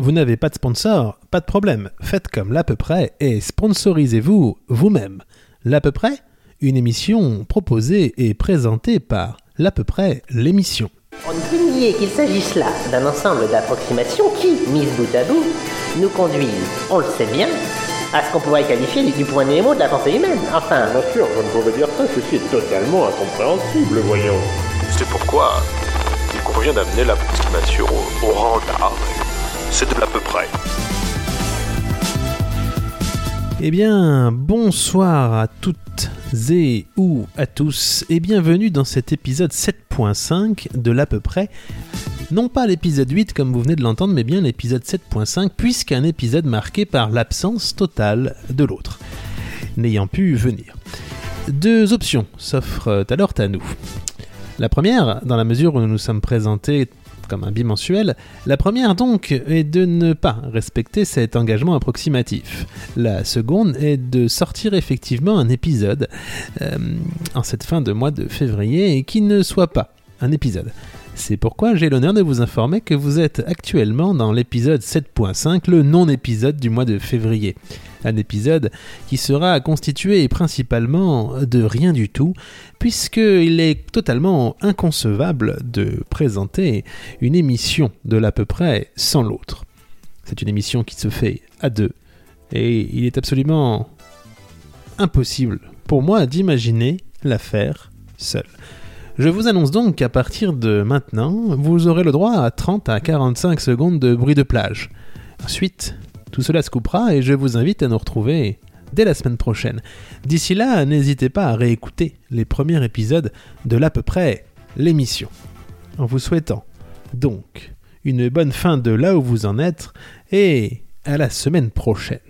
vous n'avez pas de sponsor Pas de problème, faites comme l'à peu près et sponsorisez-vous vous-même. L'à peu près Une émission proposée et présentée par l'à peu près l'émission. On ne peut nier qu'il s'agisse là d'un ensemble d'approximations qui, mises bout à bout, nous conduisent, on le sait bien, à ce qu'on pourrait qualifier du point Nemo de la pensée humaine. Enfin, Bien sûr, je ne pouvais dire ça, ceci est totalement incompréhensible, voyons. C'est pourquoi il convient d'amener l'approximation au, au rang d'art. C'est de l'à peu près. Eh bien, bonsoir à toutes et ou à tous et bienvenue dans cet épisode 7.5 de l'à peu près. Non pas l'épisode 8 comme vous venez de l'entendre, mais bien l'épisode 7.5 puisqu'un épisode marqué par l'absence totale de l'autre, n'ayant pu venir. Deux options s'offrent alors à nous. La première, dans la mesure où nous nous sommes présentés comme un bimensuel, la première donc est de ne pas respecter cet engagement approximatif. La seconde est de sortir effectivement un épisode euh, en cette fin de mois de février et qui ne soit pas un épisode. C'est pourquoi j'ai l'honneur de vous informer que vous êtes actuellement dans l'épisode 7.5, le non-épisode du mois de février. Un épisode qui sera constitué principalement de rien du tout, puisqu'il est totalement inconcevable de présenter une émission de l'à peu près sans l'autre. C'est une émission qui se fait à deux, et il est absolument impossible pour moi d'imaginer la faire seul. Je vous annonce donc qu'à partir de maintenant, vous aurez le droit à 30 à 45 secondes de bruit de plage. Ensuite, tout cela se coupera et je vous invite à nous retrouver dès la semaine prochaine. D'ici là, n'hésitez pas à réécouter les premiers épisodes de l'à peu près l'émission. En vous souhaitant donc une bonne fin de là où vous en êtes et à la semaine prochaine.